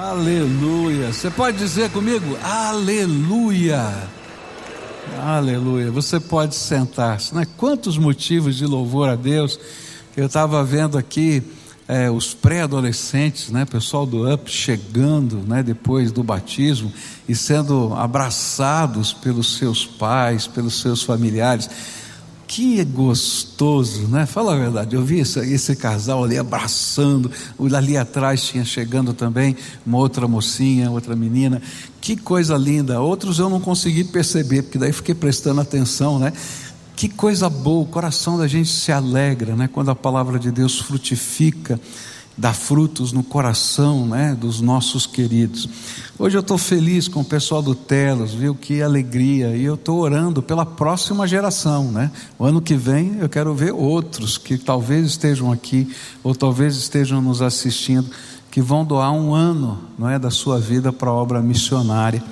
Aleluia. Você pode dizer comigo? Aleluia. Aleluia. Você pode sentar-se. Né? Quantos motivos de louvor a Deus. Eu estava vendo aqui é, os pré-adolescentes, né, pessoal do UP chegando, né, depois do batismo e sendo abraçados pelos seus pais, pelos seus familiares. Que gostoso, né? Fala a verdade. Eu vi esse, esse, casal ali abraçando, ali atrás tinha chegando também uma outra mocinha, outra menina. Que coisa linda. Outros eu não consegui perceber, porque daí fiquei prestando atenção, né? Que coisa boa, o coração da gente se alegra, né? Quando a palavra de Deus frutifica, dá frutos no coração, né? Dos nossos queridos. Hoje eu estou feliz com o pessoal do Telos, viu? Que alegria! E eu estou orando pela próxima geração, né? O ano que vem eu quero ver outros que talvez estejam aqui ou talvez estejam nos assistindo que vão doar um ano, não é, da sua vida para a obra missionária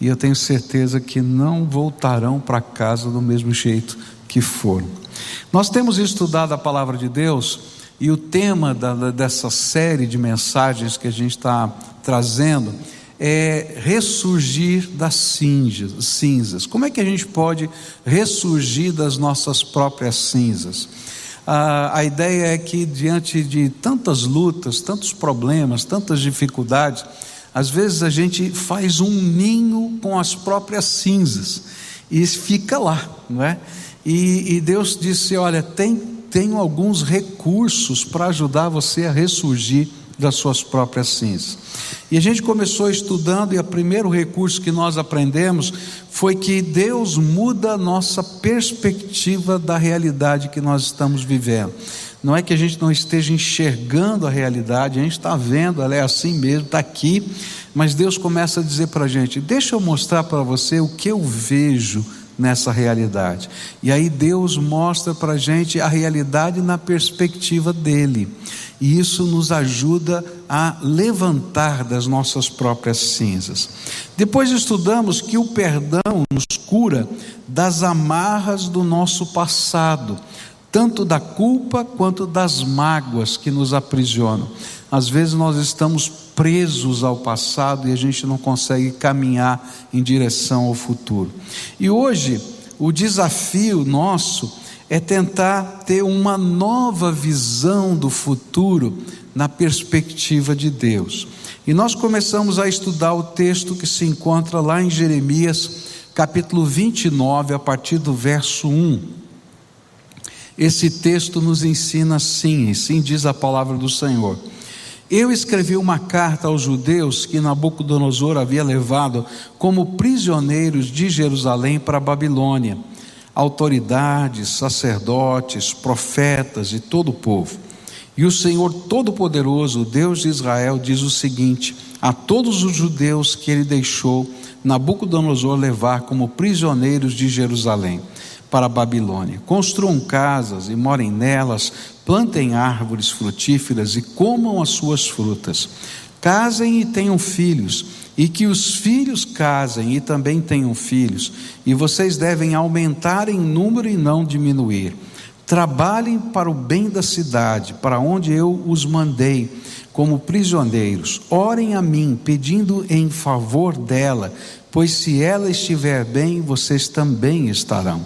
e eu tenho certeza que não voltarão para casa do mesmo jeito que foram. Nós temos estudado a palavra de Deus e o tema da, dessa série de mensagens que a gente está trazendo é ressurgir das cinzas, cinzas. Como é que a gente pode ressurgir das nossas próprias cinzas? Ah, a ideia é que diante de tantas lutas, tantos problemas, tantas dificuldades, às vezes a gente faz um ninho com as próprias cinzas e fica lá, não é? E, e Deus disse: Olha, tem, tenho alguns recursos para ajudar você a ressurgir das suas próprias cinzas. E a gente começou estudando, e o primeiro recurso que nós aprendemos foi que Deus muda a nossa perspectiva da realidade que nós estamos vivendo. Não é que a gente não esteja enxergando a realidade, a gente está vendo, ela é assim mesmo, está aqui, mas Deus começa a dizer para a gente: deixa eu mostrar para você o que eu vejo nessa realidade. E aí Deus mostra para a gente a realidade na perspectiva dele. E isso nos ajuda a levantar das nossas próprias cinzas. Depois estudamos que o perdão nos cura das amarras do nosso passado tanto da culpa quanto das mágoas que nos aprisionam. Às vezes nós estamos presos ao passado e a gente não consegue caminhar em direção ao futuro. E hoje, o desafio nosso é tentar ter uma nova visão do futuro na perspectiva de Deus. E nós começamos a estudar o texto que se encontra lá em Jeremias, capítulo 29, a partir do verso 1. Esse texto nos ensina assim, sim diz a palavra do Senhor. Eu escrevi uma carta aos judeus que Nabucodonosor havia levado como prisioneiros de Jerusalém para a Babilônia, autoridades, sacerdotes, profetas e todo o povo. E o Senhor Todo-Poderoso, Deus de Israel, diz o seguinte: a todos os judeus que ele deixou Nabucodonosor levar como prisioneiros de Jerusalém para a Babilônia. Construam casas e morem nelas, plantem árvores frutíferas e comam as suas frutas. Casem e tenham filhos, e que os filhos casem e também tenham filhos, e vocês devem aumentar em número e não diminuir. Trabalhem para o bem da cidade, para onde eu os mandei como prisioneiros. Orem a mim, pedindo em favor dela, pois se ela estiver bem, vocês também estarão.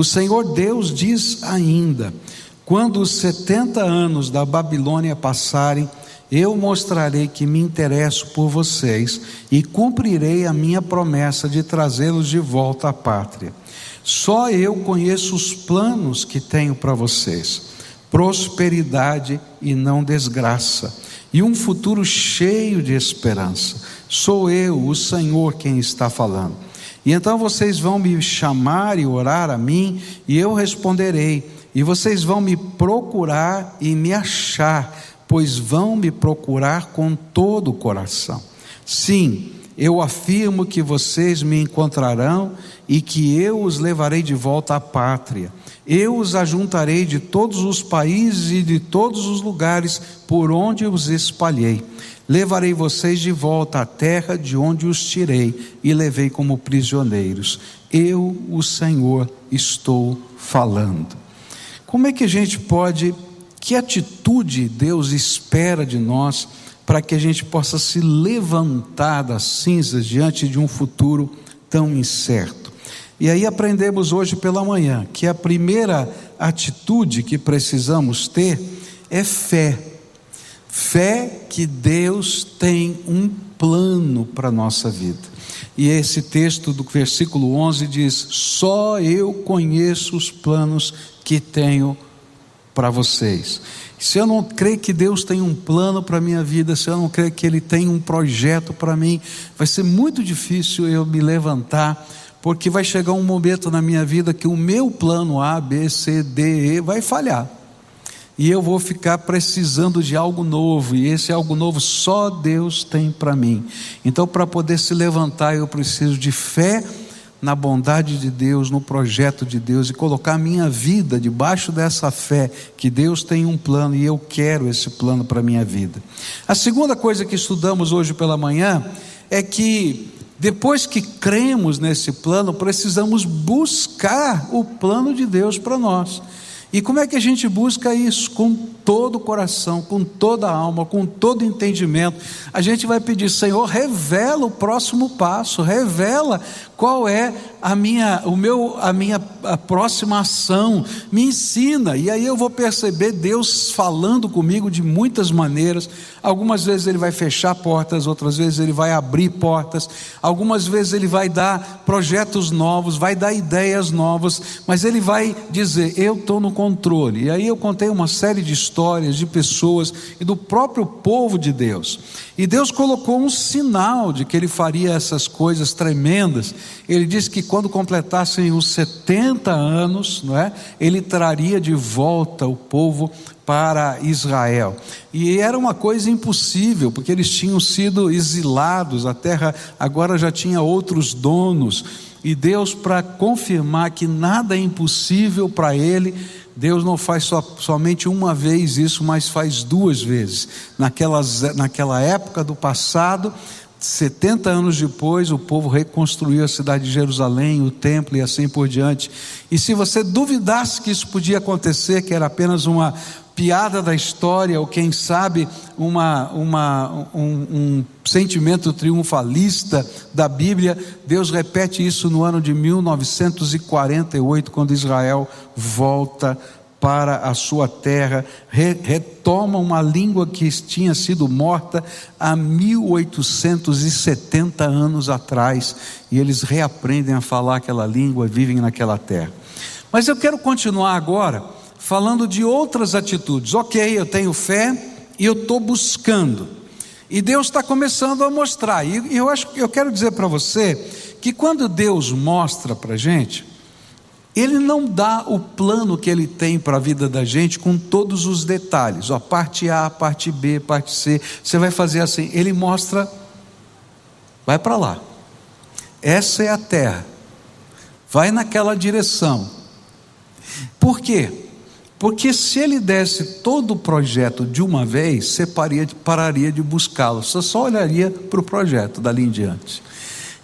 O Senhor Deus diz ainda: quando os setenta anos da Babilônia passarem, eu mostrarei que me interesso por vocês e cumprirei a minha promessa de trazê-los de volta à pátria. Só eu conheço os planos que tenho para vocês: prosperidade e não desgraça, e um futuro cheio de esperança. Sou eu, o Senhor, quem está falando. E então vocês vão me chamar e orar a mim, e eu responderei. E vocês vão me procurar e me achar, pois vão me procurar com todo o coração. Sim, eu afirmo que vocês me encontrarão e que eu os levarei de volta à pátria. Eu os ajuntarei de todos os países e de todos os lugares por onde os espalhei levarei vocês de volta à terra de onde os tirei e levei como prisioneiros. Eu, o Senhor, estou falando. Como é que a gente pode, que atitude Deus espera de nós para que a gente possa se levantar das cinzas diante de um futuro tão incerto. E aí aprendemos hoje pela manhã que a primeira atitude que precisamos ter é fé. Fé que Deus tem um plano para a nossa vida. E esse texto do versículo 11 diz: Só eu conheço os planos que tenho para vocês. Se eu não crer que Deus tem um plano para a minha vida, se eu não crer que Ele tem um projeto para mim, vai ser muito difícil eu me levantar, porque vai chegar um momento na minha vida que o meu plano A, B, C, D, E vai falhar. E eu vou ficar precisando de algo novo, e esse algo novo só Deus tem para mim. Então, para poder se levantar, eu preciso de fé na bondade de Deus, no projeto de Deus e colocar minha vida debaixo dessa fé que Deus tem um plano e eu quero esse plano para a minha vida. A segunda coisa que estudamos hoje pela manhã é que depois que cremos nesse plano, precisamos buscar o plano de Deus para nós. E como é que a gente busca isso? Com todo o coração, com toda a alma, com todo o entendimento. A gente vai pedir, Senhor, revela o próximo passo, revela qual é a minha, o meu, a minha a próxima ação, me ensina, e aí eu vou perceber Deus falando comigo de muitas maneiras. Algumas vezes Ele vai fechar portas, outras vezes Ele vai abrir portas, algumas vezes Ele vai dar projetos novos, vai dar ideias novas, mas Ele vai dizer: Eu estou no controle. E aí eu contei uma série de histórias de pessoas e do próprio povo de Deus. E Deus colocou um sinal de que Ele faria essas coisas tremendas. Ele disse que quando completassem os 70 anos, não é, Ele traria de volta o povo para Israel. E era uma coisa impossível, porque eles tinham sido exilados, a terra agora já tinha outros donos. E Deus, para confirmar que nada é impossível para Ele, Deus não faz somente uma vez isso, mas faz duas vezes. Naquelas, naquela época do passado, 70 anos depois, o povo reconstruiu a cidade de Jerusalém, o templo e assim por diante. E se você duvidasse que isso podia acontecer, que era apenas uma piada da história, ou quem sabe uma, uma, um, um sentimento triunfalista da Bíblia, Deus repete isso no ano de 1948, quando Israel volta para a sua terra, re, retoma uma língua que tinha sido morta há 1870 anos atrás, e eles reaprendem a falar aquela língua, vivem naquela terra. Mas eu quero continuar agora falando de outras atitudes. Ok, eu tenho fé e eu estou buscando. E Deus está começando a mostrar. E eu acho eu quero dizer para você que quando Deus mostra para a gente, Ele não dá o plano que Ele tem para a vida da gente com todos os detalhes. Ó, parte A, parte B, parte C. Você vai fazer assim. Ele mostra, vai para lá. Essa é a terra. Vai naquela direção. Por quê? Porque se ele desse todo o projeto de uma vez, você pararia, pararia de buscá-lo, você só olharia para o projeto dali em diante.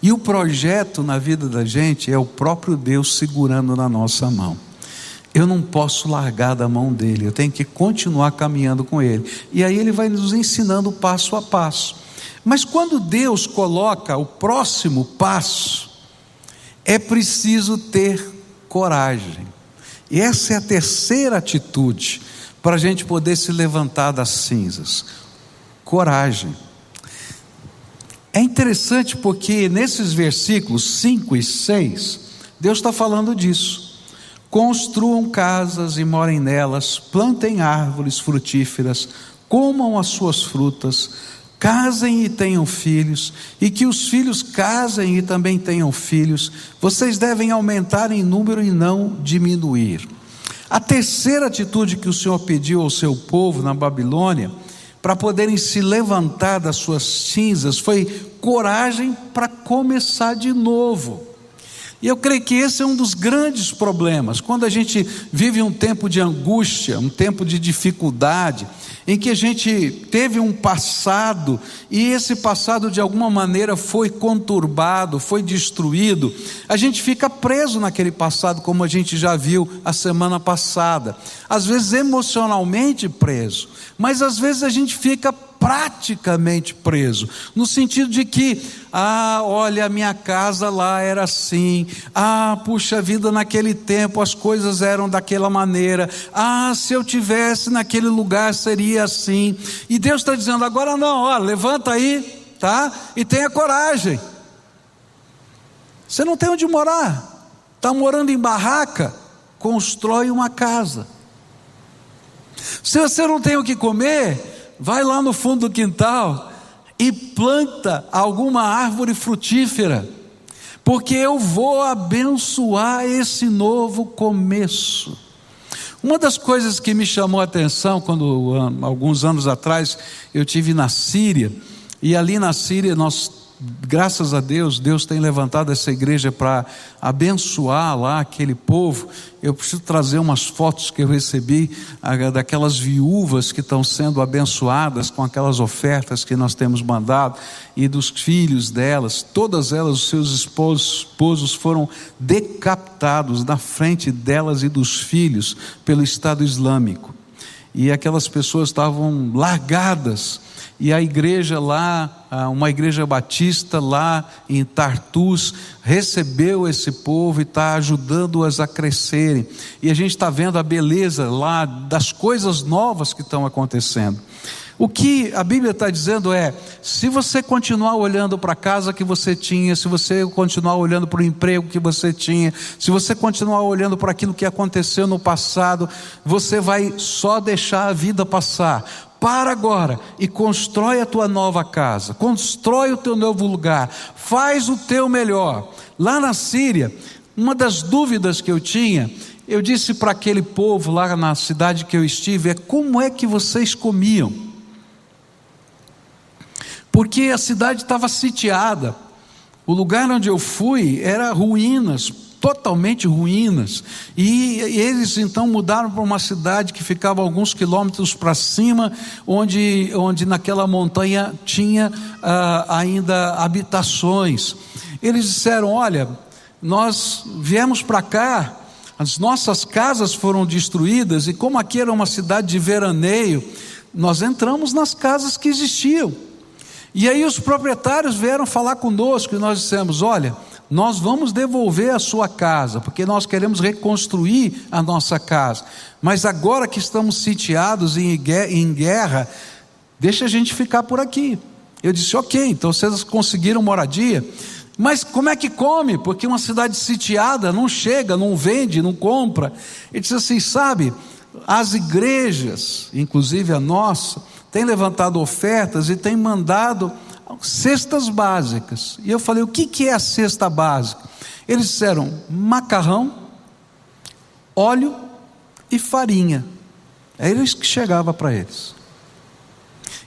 E o projeto na vida da gente é o próprio Deus segurando na nossa mão. Eu não posso largar da mão dele, eu tenho que continuar caminhando com ele. E aí ele vai nos ensinando passo a passo. Mas quando Deus coloca o próximo passo, é preciso ter coragem. E essa é a terceira atitude para a gente poder se levantar das cinzas: coragem. É interessante porque nesses versículos 5 e 6, Deus está falando disso. Construam casas e morem nelas, plantem árvores frutíferas, comam as suas frutas, casem e tenham filhos, e que os filhos casem e também tenham filhos, vocês devem aumentar em número e não diminuir. A terceira atitude que o Senhor pediu ao seu povo na Babilônia, para poderem se levantar das suas cinzas, foi coragem para começar de novo. E eu creio que esse é um dos grandes problemas. Quando a gente vive um tempo de angústia, um tempo de dificuldade, em que a gente teve um passado e esse passado de alguma maneira foi conturbado, foi destruído, a gente fica preso naquele passado, como a gente já viu a semana passada. Às vezes emocionalmente preso, mas às vezes a gente fica praticamente preso, no sentido de que, ah, olha, a minha casa lá era assim, ah, puxa vida, naquele tempo as coisas eram daquela maneira, ah, se eu tivesse naquele lugar seria assim, e Deus está dizendo, agora não, ó, levanta aí, tá? E tenha coragem. Você não tem onde morar, está morando em barraca, constrói uma casa. Se você não tem o que comer, vai lá no fundo do quintal e planta alguma árvore frutífera, porque eu vou abençoar esse novo começo. Uma das coisas que me chamou a atenção quando alguns anos atrás eu tive na Síria, e ali na Síria nós graças a Deus, Deus tem levantado essa igreja para abençoar lá aquele povo. Eu preciso trazer umas fotos que eu recebi daquelas viúvas que estão sendo abençoadas com aquelas ofertas que nós temos mandado e dos filhos delas. Todas elas, os seus esposos, esposos foram decapitados na frente delas e dos filhos pelo Estado Islâmico. E aquelas pessoas estavam largadas e a igreja lá, uma igreja batista lá em Tartus, recebeu esse povo e está ajudando-as a crescerem. E a gente está vendo a beleza lá das coisas novas que estão acontecendo. O que a Bíblia está dizendo é: se você continuar olhando para a casa que você tinha, se você continuar olhando para o emprego que você tinha, se você continuar olhando para aquilo que aconteceu no passado, você vai só deixar a vida passar para agora e constrói a tua nova casa, constrói o teu novo lugar, faz o teu melhor. Lá na Síria, uma das dúvidas que eu tinha, eu disse para aquele povo lá na cidade que eu estive, é como é que vocês comiam? Porque a cidade estava sitiada, o lugar onde eu fui era ruínas, totalmente ruínas. E eles então mudaram para uma cidade que ficava alguns quilômetros para cima, onde, onde naquela montanha tinha ah, ainda habitações. Eles disseram: Olha, nós viemos para cá, as nossas casas foram destruídas, e como aqui era uma cidade de veraneio, nós entramos nas casas que existiam. E aí os proprietários vieram falar conosco e nós dissemos: Olha nós vamos devolver a sua casa, porque nós queremos reconstruir a nossa casa. Mas agora que estamos sitiados em guerra, deixa a gente ficar por aqui. Eu disse, ok, então vocês conseguiram moradia. Mas como é que come? Porque uma cidade sitiada não chega, não vende, não compra. Ele disse assim: sabe, as igrejas, inclusive a nossa, têm levantado ofertas e têm mandado cestas básicas. E eu falei: o que, que é a cesta básica? Eles disseram macarrão, óleo e farinha. É isso que chegava para eles.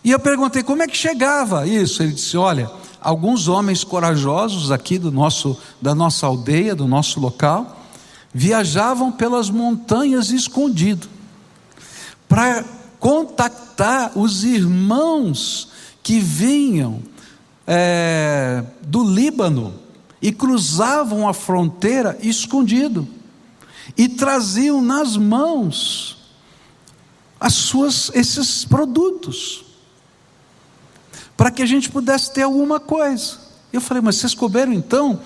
E eu perguntei: como é que chegava isso? Ele disse: olha, alguns homens corajosos aqui do nosso, da nossa aldeia, do nosso local, viajavam pelas montanhas escondido para contactar os irmãos que vinham é, do Líbano e cruzavam a fronteira escondido e traziam nas mãos as suas esses produtos para que a gente pudesse ter alguma coisa. Eu falei, mas vocês couberam então?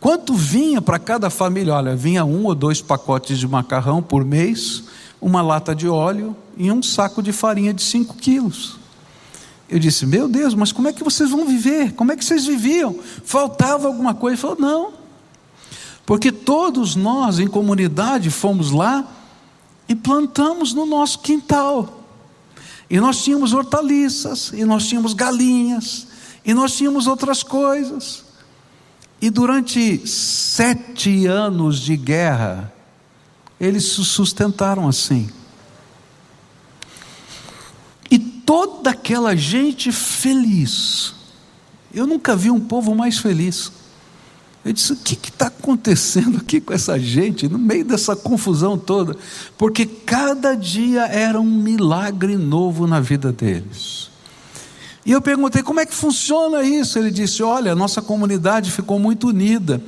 Quanto vinha para cada família? Olha, vinha um ou dois pacotes de macarrão por mês, uma lata de óleo e um saco de farinha de 5 quilos. Eu disse: Meu Deus, mas como é que vocês vão viver? Como é que vocês viviam? Faltava alguma coisa? Ele falou: Não, porque todos nós em comunidade fomos lá e plantamos no nosso quintal. E nós tínhamos hortaliças, e nós tínhamos galinhas, e nós tínhamos outras coisas. E durante sete anos de guerra, eles se sustentaram assim toda aquela gente feliz. Eu nunca vi um povo mais feliz. Eu disse: o que está acontecendo aqui com essa gente, no meio dessa confusão toda? Porque cada dia era um milagre novo na vida deles. E eu perguntei: como é que funciona isso? Ele disse: olha, nossa comunidade ficou muito unida,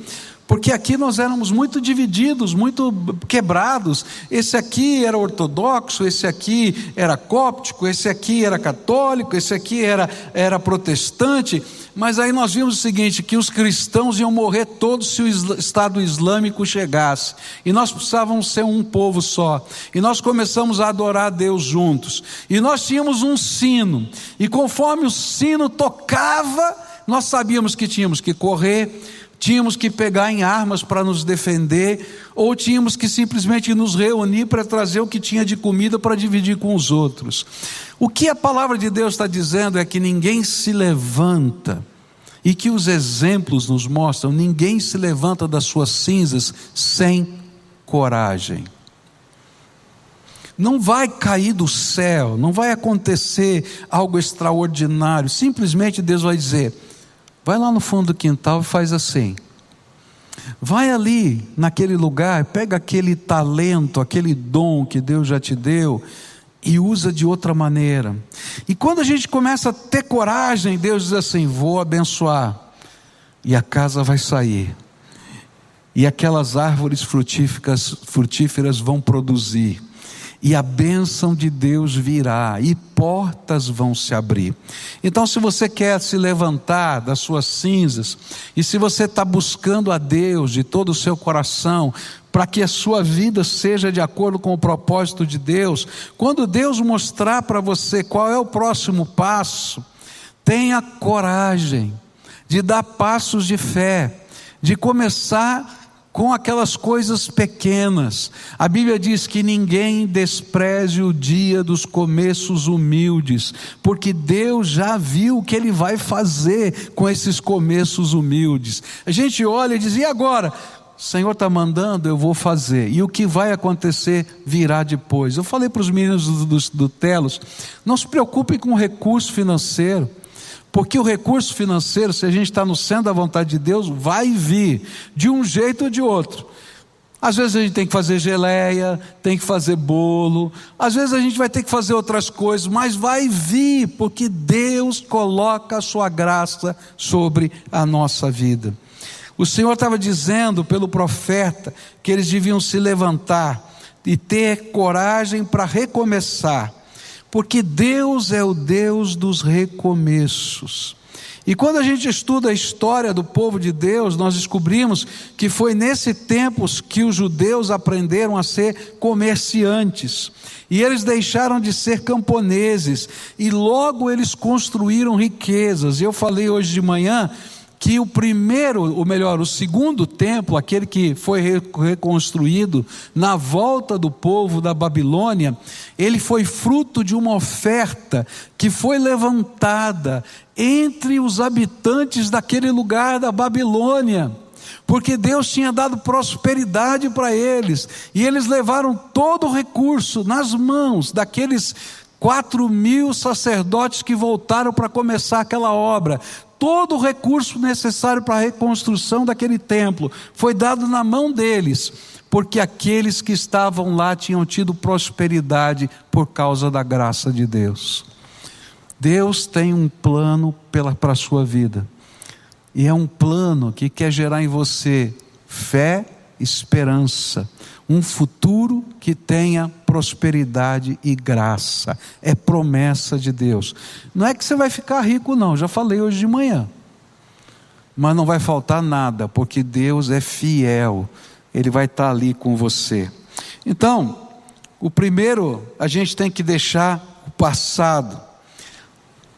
porque aqui nós éramos muito divididos, muito quebrados. Esse aqui era ortodoxo, esse aqui era cóptico, esse aqui era católico, esse aqui era, era protestante. Mas aí nós vimos o seguinte: que os cristãos iam morrer todos se o Estado Islâmico chegasse, e nós precisávamos ser um povo só, e nós começamos a adorar a Deus juntos, e nós tínhamos um sino, e conforme o sino tocava, nós sabíamos que tínhamos que correr, tínhamos que pegar em armas para nos defender, ou tínhamos que simplesmente nos reunir para trazer o que tinha de comida para dividir com os outros. O que a palavra de Deus está dizendo é que ninguém se levanta, e que os exemplos nos mostram: ninguém se levanta das suas cinzas sem coragem. Não vai cair do céu, não vai acontecer algo extraordinário, simplesmente Deus vai dizer: Vai lá no fundo do quintal e faz assim. Vai ali, naquele lugar, pega aquele talento, aquele dom que Deus já te deu e usa de outra maneira. E quando a gente começa a ter coragem, Deus diz assim: Vou abençoar, e a casa vai sair, e aquelas árvores frutíferas, frutíferas vão produzir e a bênção de Deus virá, e portas vão se abrir. Então, se você quer se levantar das suas cinzas, e se você está buscando a Deus de todo o seu coração, para que a sua vida seja de acordo com o propósito de Deus, quando Deus mostrar para você qual é o próximo passo, tenha coragem de dar passos de fé, de começar com aquelas coisas pequenas. A Bíblia diz que ninguém despreze o dia dos começos humildes, porque Deus já viu o que Ele vai fazer com esses começos humildes. A gente olha e diz: e agora? O Senhor está mandando, eu vou fazer. E o que vai acontecer virá depois. Eu falei para os meninos do, do, do Telos: não se preocupem com o recurso financeiro. Porque o recurso financeiro, se a gente está no centro da vontade de Deus, vai vir de um jeito ou de outro. Às vezes a gente tem que fazer geleia, tem que fazer bolo, às vezes a gente vai ter que fazer outras coisas, mas vai vir, porque Deus coloca a sua graça sobre a nossa vida. O Senhor estava dizendo pelo profeta que eles deviam se levantar e ter coragem para recomeçar porque Deus é o Deus dos recomeços. E quando a gente estuda a história do povo de Deus, nós descobrimos que foi nesse tempo que os judeus aprenderam a ser comerciantes. E eles deixaram de ser camponeses. E logo eles construíram riquezas. Eu falei hoje de manhã que o primeiro, ou melhor, o segundo templo, aquele que foi reconstruído na volta do povo da Babilônia, ele foi fruto de uma oferta que foi levantada entre os habitantes daquele lugar da Babilônia porque Deus tinha dado prosperidade para eles, e eles levaram todo o recurso nas mãos daqueles quatro mil sacerdotes que voltaram para começar aquela obra. Todo o recurso necessário para a reconstrução daquele templo foi dado na mão deles, porque aqueles que estavam lá tinham tido prosperidade por causa da graça de Deus. Deus tem um plano para a sua vida, e é um plano que quer gerar em você fé, esperança, um futuro que tenha prosperidade e graça. É promessa de Deus. Não é que você vai ficar rico, não, já falei hoje de manhã. Mas não vai faltar nada, porque Deus é fiel, Ele vai estar ali com você. Então, o primeiro, a gente tem que deixar o passado.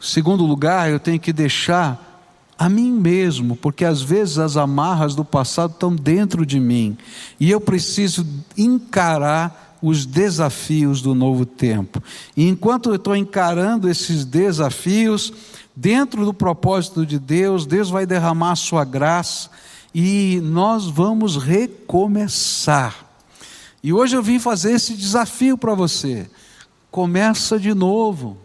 Segundo lugar, eu tenho que deixar a mim mesmo, porque às vezes as amarras do passado estão dentro de mim e eu preciso encarar os desafios do novo tempo. E enquanto eu estou encarando esses desafios, dentro do propósito de Deus, Deus vai derramar a sua graça e nós vamos recomeçar. E hoje eu vim fazer esse desafio para você. Começa de novo.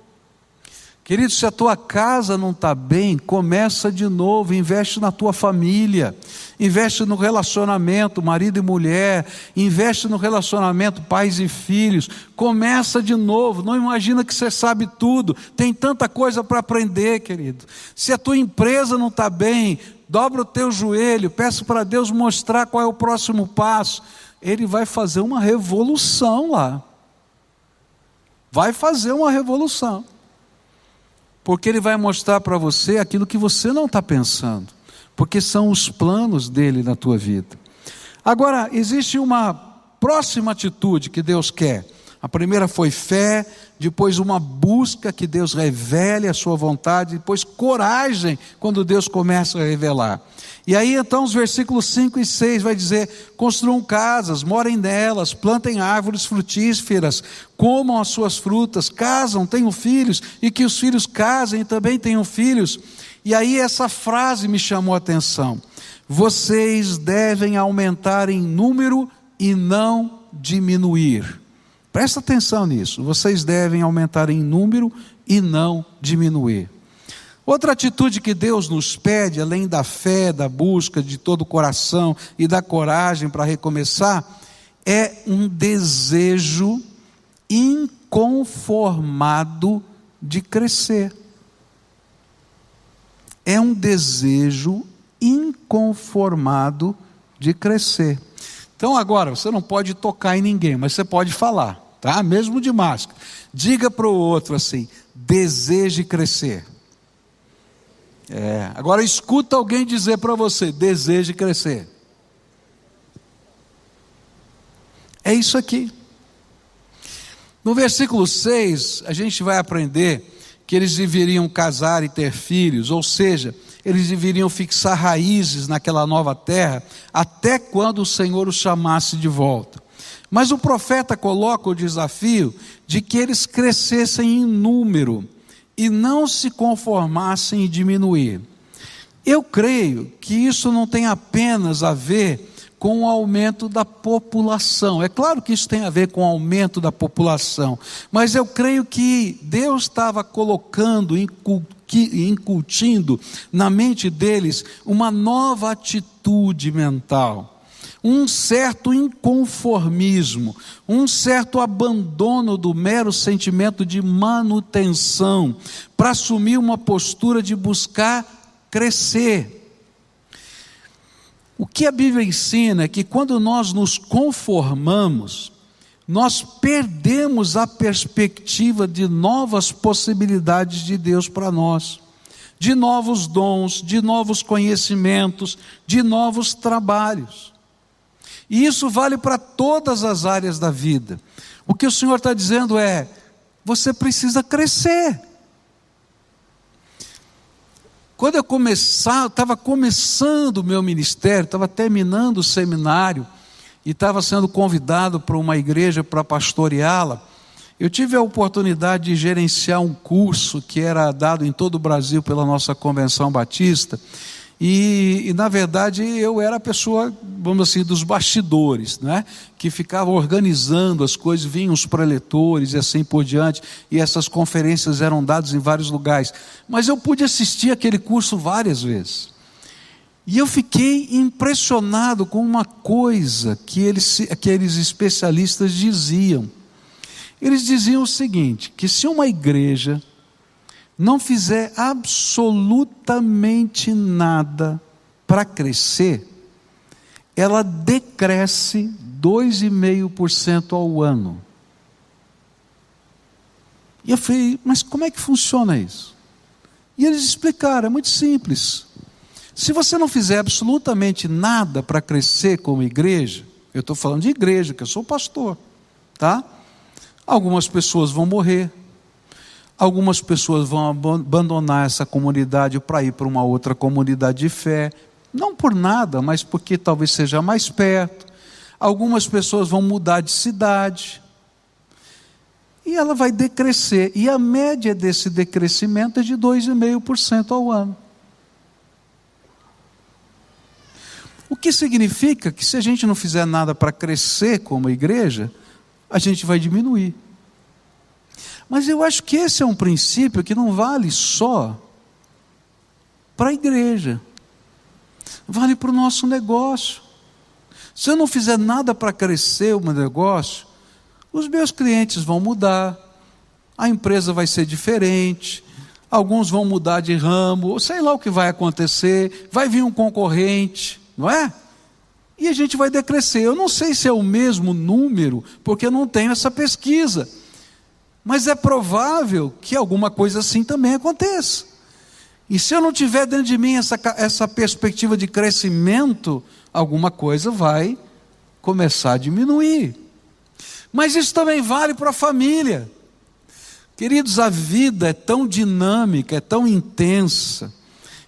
Querido, se a tua casa não está bem, começa de novo, investe na tua família, investe no relacionamento, marido e mulher, investe no relacionamento, pais e filhos, começa de novo, não imagina que você sabe tudo, tem tanta coisa para aprender, querido. Se a tua empresa não está bem, dobra o teu joelho, peça para Deus mostrar qual é o próximo passo. Ele vai fazer uma revolução lá. Vai fazer uma revolução. Porque ele vai mostrar para você aquilo que você não está pensando. Porque são os planos dele na tua vida. Agora, existe uma próxima atitude que Deus quer. A primeira foi fé, depois uma busca que Deus revele a sua vontade, depois coragem quando Deus começa a revelar. E aí então os versículos 5 e 6 vai dizer: construam casas, morem nelas, plantem árvores frutíferas, comam as suas frutas, casam, tenham filhos, e que os filhos casem e também tenham filhos. E aí essa frase me chamou a atenção. Vocês devem aumentar em número e não diminuir. Presta atenção nisso. Vocês devem aumentar em número e não diminuir. Outra atitude que Deus nos pede, além da fé, da busca de todo o coração e da coragem para recomeçar, é um desejo inconformado de crescer. É um desejo inconformado de crescer. Então agora, você não pode tocar em ninguém, mas você pode falar, tá? Mesmo de máscara. Diga para o outro assim: deseje crescer. É, agora escuta alguém dizer para você: deseje crescer. É isso aqui. No versículo 6, a gente vai aprender que eles deveriam casar e ter filhos, ou seja, eles deveriam fixar raízes naquela nova terra até quando o Senhor os chamasse de volta. Mas o profeta coloca o desafio de que eles crescessem em número e não se conformassem em diminuir. Eu creio que isso não tem apenas a ver com o aumento da população. É claro que isso tem a ver com o aumento da população, mas eu creio que Deus estava colocando, incutindo na mente deles uma nova atitude mental um certo inconformismo, um certo abandono do mero sentimento de manutenção, para assumir uma postura de buscar crescer. O que a Bíblia ensina é que quando nós nos conformamos, nós perdemos a perspectiva de novas possibilidades de Deus para nós, de novos dons, de novos conhecimentos, de novos trabalhos. E isso vale para todas as áreas da vida. O que o Senhor está dizendo é: você precisa crescer. Quando eu começava, estava começando o meu ministério, estava terminando o seminário e estava sendo convidado para uma igreja para pastoreá-la, eu tive a oportunidade de gerenciar um curso que era dado em todo o Brasil pela nossa convenção batista. E, e, na verdade eu era a pessoa, vamos assim, dos bastidores, né? que ficava organizando as coisas, vinham os preletores e assim por diante, e essas conferências eram dadas em vários lugares. Mas eu pude assistir aquele curso várias vezes. E eu fiquei impressionado com uma coisa que eles, aqueles especialistas diziam. Eles diziam o seguinte: que se uma igreja não fizer absolutamente nada para crescer, ela decresce 2,5% ao ano. E eu falei, mas como é que funciona isso? E eles explicaram, é muito simples. Se você não fizer absolutamente nada para crescer como igreja, eu estou falando de igreja, que eu sou pastor, tá? Algumas pessoas vão morrer, Algumas pessoas vão abandonar essa comunidade para ir para uma outra comunidade de fé, não por nada, mas porque talvez seja mais perto. Algumas pessoas vão mudar de cidade. E ela vai decrescer. E a média desse decrescimento é de 2,5% ao ano. Que significa que se a gente não fizer nada para crescer como igreja, a gente vai diminuir. Mas eu acho que esse é um princípio que não vale só para a igreja, vale para o nosso negócio. Se eu não fizer nada para crescer o meu negócio, os meus clientes vão mudar, a empresa vai ser diferente, alguns vão mudar de ramo, sei lá o que vai acontecer, vai vir um concorrente, não é? E a gente vai decrescer. Eu não sei se é o mesmo número, porque eu não tenho essa pesquisa. Mas é provável que alguma coisa assim também aconteça. E se eu não tiver dentro de mim essa, essa perspectiva de crescimento, alguma coisa vai começar a diminuir. Mas isso também vale para a família. Queridos, a vida é tão dinâmica, é tão intensa.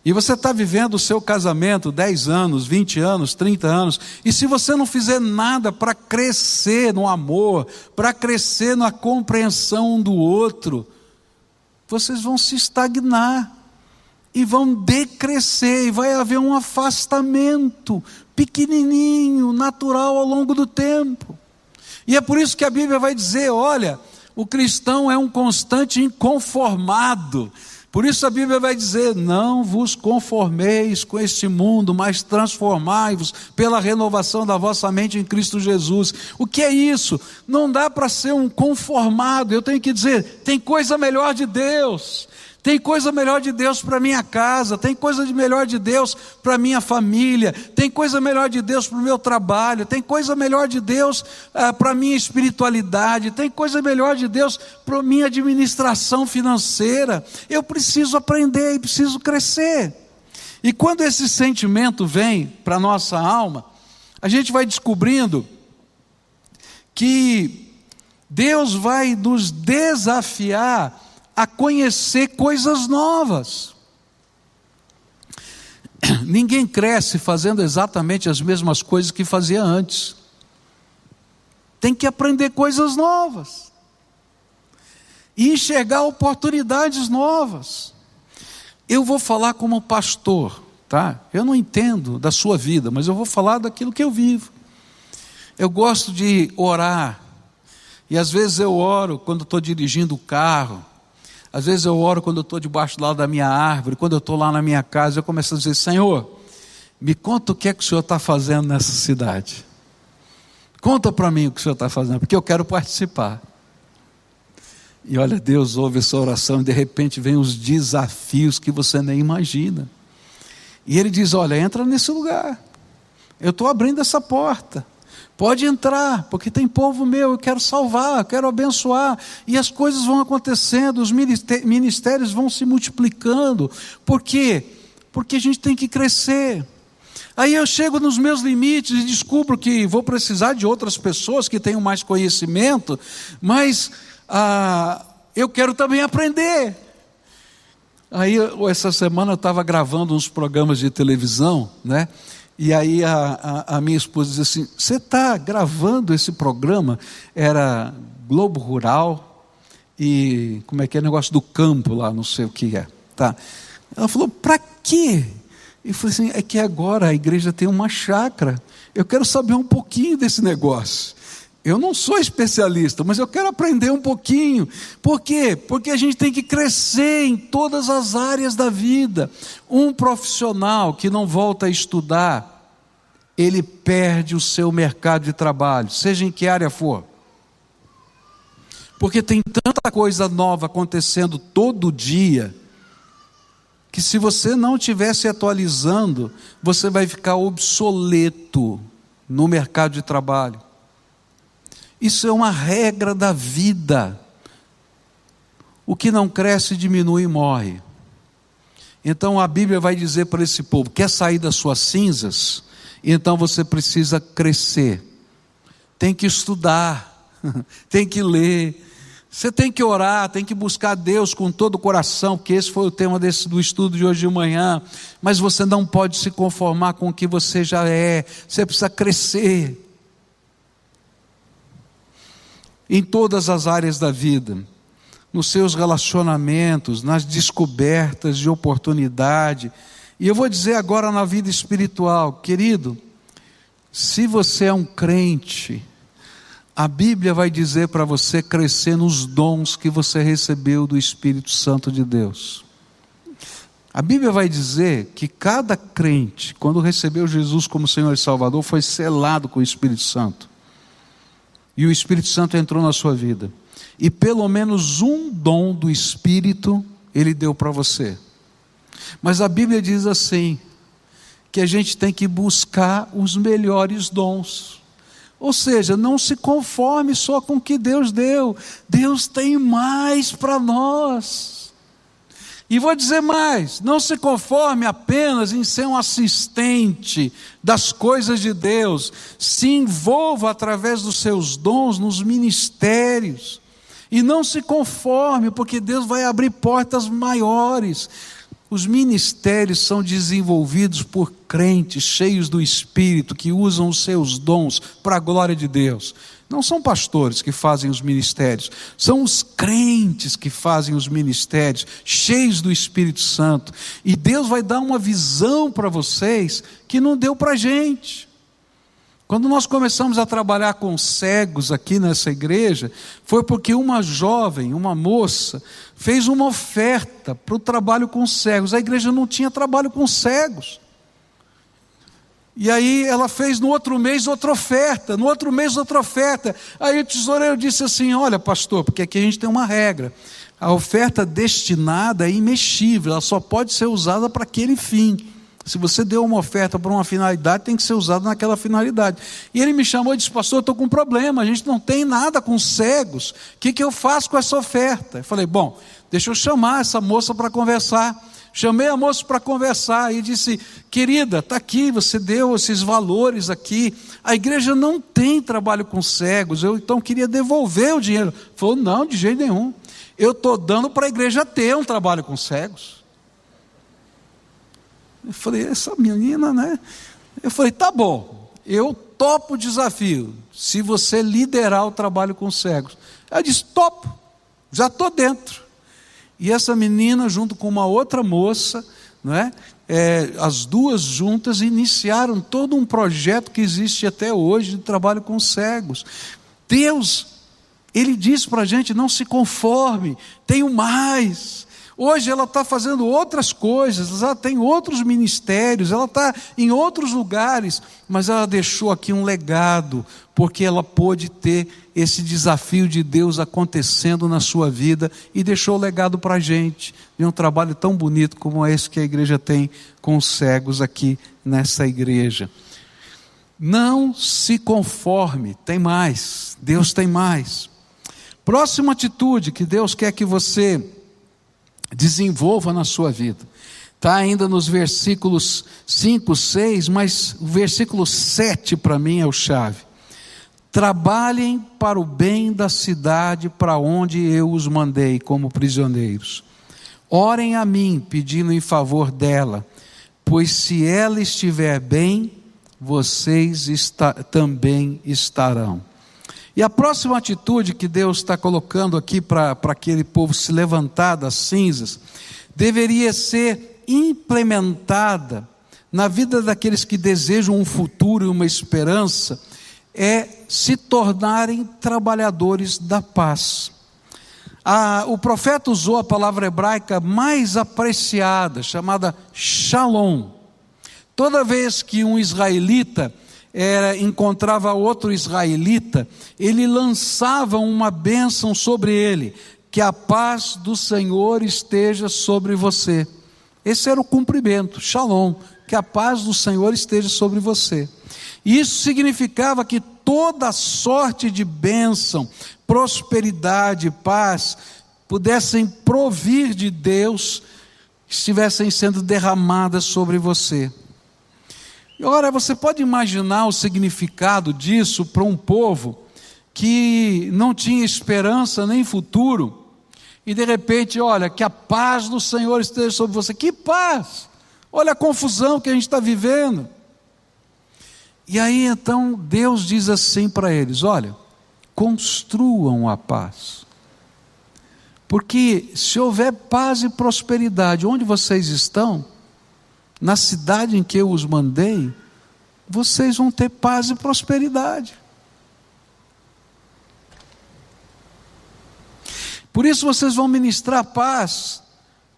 E você está vivendo o seu casamento 10 anos, 20 anos, 30 anos, e se você não fizer nada para crescer no amor, para crescer na compreensão um do outro, vocês vão se estagnar e vão decrescer, e vai haver um afastamento pequenininho, natural ao longo do tempo. E é por isso que a Bíblia vai dizer: olha, o cristão é um constante inconformado. Por isso a Bíblia vai dizer: Não vos conformeis com este mundo, mas transformai-vos pela renovação da vossa mente em Cristo Jesus. O que é isso? Não dá para ser um conformado, eu tenho que dizer: tem coisa melhor de Deus. Tem coisa melhor de Deus para minha casa, tem coisa de melhor de Deus para minha família, tem coisa melhor de Deus para o meu trabalho, tem coisa melhor de Deus ah, para minha espiritualidade, tem coisa melhor de Deus para minha administração financeira. Eu preciso aprender e preciso crescer. E quando esse sentimento vem para nossa alma, a gente vai descobrindo que Deus vai nos desafiar a conhecer coisas novas. Ninguém cresce fazendo exatamente as mesmas coisas que fazia antes. Tem que aprender coisas novas. E enxergar oportunidades novas. Eu vou falar como pastor, tá? Eu não entendo da sua vida, mas eu vou falar daquilo que eu vivo. Eu gosto de orar. E às vezes eu oro quando estou dirigindo o carro às vezes eu oro quando eu estou debaixo do lado da minha árvore, quando eu estou lá na minha casa, eu começo a dizer: Senhor, me conta o que é que o Senhor está fazendo nessa cidade. Conta para mim o que o Senhor está fazendo, porque eu quero participar. E olha, Deus ouve essa oração e de repente vem os desafios que você nem imagina. E Ele diz: Olha, entra nesse lugar. Eu estou abrindo essa porta. Pode entrar, porque tem povo meu, eu quero salvar, eu quero abençoar. E as coisas vão acontecendo, os ministérios vão se multiplicando. Por quê? Porque a gente tem que crescer. Aí eu chego nos meus limites e descubro que vou precisar de outras pessoas que tenham mais conhecimento, mas ah, eu quero também aprender. Aí essa semana eu estava gravando uns programas de televisão, né? E aí a, a, a minha esposa disse assim: Você está gravando esse programa? Era Globo Rural e como é que é negócio do campo lá, não sei o que é. Tá. Ela falou: Para quê? E falei assim: É que agora a igreja tem uma chácara. Eu quero saber um pouquinho desse negócio. Eu não sou especialista, mas eu quero aprender um pouquinho. Por quê? Porque a gente tem que crescer em todas as áreas da vida. Um profissional que não volta a estudar, ele perde o seu mercado de trabalho, seja em que área for. Porque tem tanta coisa nova acontecendo todo dia, que se você não estiver se atualizando, você vai ficar obsoleto no mercado de trabalho. Isso é uma regra da vida. O que não cresce, diminui e morre. Então a Bíblia vai dizer para esse povo: quer sair das suas cinzas? Então você precisa crescer, tem que estudar, tem que ler, você tem que orar, tem que buscar Deus com todo o coração, porque esse foi o tema desse, do estudo de hoje de manhã. Mas você não pode se conformar com o que você já é, você precisa crescer. Em todas as áreas da vida, nos seus relacionamentos, nas descobertas de oportunidade e eu vou dizer agora na vida espiritual, querido, se você é um crente, a Bíblia vai dizer para você crescer nos dons que você recebeu do Espírito Santo de Deus. A Bíblia vai dizer que cada crente, quando recebeu Jesus como Senhor e Salvador, foi selado com o Espírito Santo. E o Espírito Santo entrou na sua vida. E pelo menos um dom do Espírito Ele deu para você. Mas a Bíblia diz assim: que a gente tem que buscar os melhores dons. Ou seja, não se conforme só com o que Deus deu, Deus tem mais para nós. E vou dizer mais: não se conforme apenas em ser um assistente das coisas de Deus, se envolva através dos seus dons nos ministérios. E não se conforme, porque Deus vai abrir portas maiores. Os ministérios são desenvolvidos por crentes cheios do Espírito, que usam os seus dons para a glória de Deus. Não são pastores que fazem os ministérios, são os crentes que fazem os ministérios, cheios do Espírito Santo. E Deus vai dar uma visão para vocês que não deu para a gente. Quando nós começamos a trabalhar com cegos aqui nessa igreja, foi porque uma jovem, uma moça, fez uma oferta para o trabalho com cegos. A igreja não tinha trabalho com cegos. E aí ela fez no outro mês outra oferta, no outro mês outra oferta. Aí o tesoureiro disse assim: Olha, pastor, porque aqui a gente tem uma regra. A oferta destinada é imexível, ela só pode ser usada para aquele fim. Se você deu uma oferta para uma finalidade, tem que ser usada naquela finalidade. E ele me chamou e disse: Pastor, eu estou com um problema, a gente não tem nada com cegos. O que, que eu faço com essa oferta? Eu falei: Bom, deixa eu chamar essa moça para conversar. Chamei a moça para conversar e disse: Querida, está aqui, você deu esses valores aqui. A igreja não tem trabalho com cegos, eu então queria devolver o dinheiro. Falou: Não, de jeito nenhum. Eu estou dando para a igreja ter um trabalho com cegos. Eu falei: Essa menina, né? Eu falei: Tá bom, eu topo o desafio, se você liderar o trabalho com cegos. Ela disse: Topo, já estou dentro. E essa menina, junto com uma outra moça, não é? é? as duas juntas iniciaram todo um projeto que existe até hoje de trabalho com cegos. Deus, Ele diz para a gente: não se conforme, tenho mais. Hoje ela está fazendo outras coisas, ela tem outros ministérios, ela está em outros lugares, mas ela deixou aqui um legado, porque ela pôde ter esse desafio de Deus acontecendo na sua vida e deixou o legado para a gente, de um trabalho tão bonito como esse que a igreja tem com os cegos aqui nessa igreja. Não se conforme, tem mais, Deus tem mais. Próxima atitude que Deus quer que você desenvolva na sua vida. Está ainda nos versículos 5, 6, mas o versículo 7 para mim é o chave. Trabalhem para o bem da cidade para onde eu os mandei como prisioneiros. Orem a mim, pedindo em favor dela, pois se ela estiver bem, vocês está, também estarão. E a próxima atitude que Deus está colocando aqui para aquele povo se levantar das cinzas, deveria ser implementada na vida daqueles que desejam um futuro e uma esperança, é se tornarem trabalhadores da paz. Ah, o profeta usou a palavra hebraica mais apreciada, chamada shalom. Toda vez que um israelita era, encontrava outro israelita, ele lançava uma bênção sobre ele: que a paz do Senhor esteja sobre você. Esse era o cumprimento, shalom, que a paz do Senhor esteja sobre você. Isso significava que toda sorte de bênção, prosperidade, paz, pudessem provir de Deus, estivessem sendo derramadas sobre você. Agora, você pode imaginar o significado disso para um povo que não tinha esperança nem futuro, e de repente, olha, que a paz do Senhor esteja sobre você. Que paz! Olha a confusão que a gente está vivendo. E aí então Deus diz assim para eles: olha, construam a paz. Porque se houver paz e prosperidade onde vocês estão, na cidade em que eu os mandei, vocês vão ter paz e prosperidade. Por isso vocês vão ministrar paz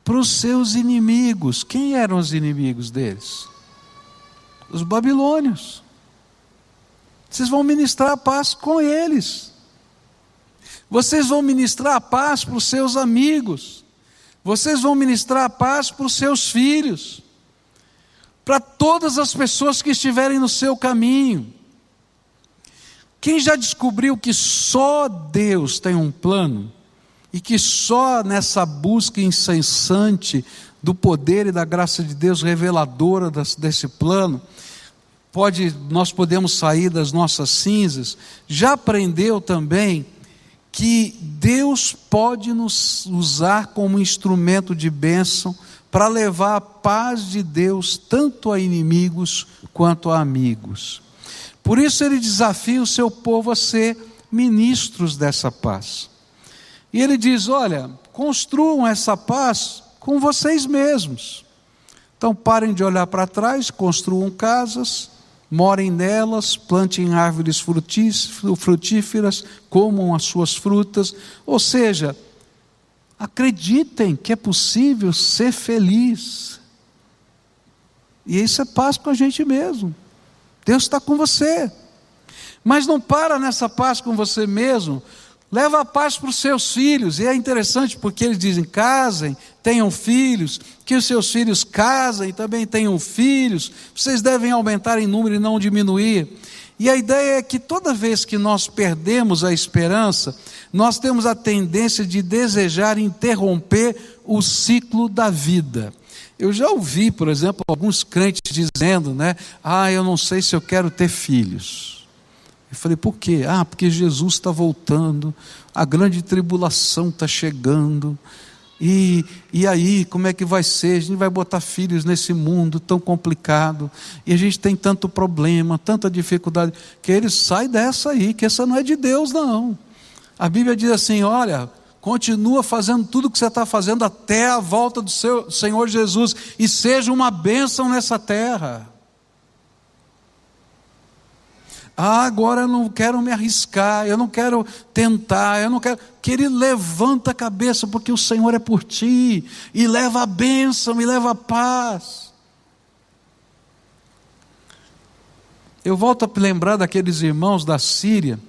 para os seus inimigos. Quem eram os inimigos deles? Os babilônios. Vocês vão ministrar paz com eles. Vocês vão ministrar paz para os seus amigos. Vocês vão ministrar paz para os seus filhos, para todas as pessoas que estiverem no seu caminho. Quem já descobriu que só Deus tem um plano e que só nessa busca incessante do poder e da graça de Deus reveladora desse plano, pode nós podemos sair das nossas cinzas, já aprendeu também que Deus pode nos usar como instrumento de bênção para levar a paz de Deus tanto a inimigos quanto a amigos. Por isso ele desafia o seu povo a ser ministros dessa paz. E ele diz: olha, construam essa paz com vocês mesmos. Então parem de olhar para trás, construam casas, morem nelas, plantem árvores frutíferas, comam as suas frutas. Ou seja, acreditem que é possível ser feliz. E isso é paz com a gente mesmo. Deus está com você. Mas não para nessa paz com você mesmo. Leva a paz para os seus filhos. E é interessante porque eles dizem: casem, tenham filhos, que os seus filhos casem e também tenham filhos. Vocês devem aumentar em número e não diminuir. E a ideia é que toda vez que nós perdemos a esperança, nós temos a tendência de desejar interromper o ciclo da vida. Eu já ouvi, por exemplo, alguns crentes dizendo, né? Ah, eu não sei se eu quero ter filhos. Eu falei, por quê? Ah, porque Jesus está voltando, a grande tribulação está chegando. E, e aí, como é que vai ser? A gente vai botar filhos nesse mundo tão complicado, e a gente tem tanto problema, tanta dificuldade, que ele sai dessa aí, que essa não é de Deus, não. A Bíblia diz assim: olha, continua fazendo tudo o que você está fazendo até a volta do seu Senhor Jesus e seja uma bênção nessa terra. Ah, agora eu não quero me arriscar, eu não quero tentar, eu não quero. Que ele levanta a cabeça, porque o Senhor é por ti, e leva a bênção, e leva a paz. Eu volto a lembrar daqueles irmãos da Síria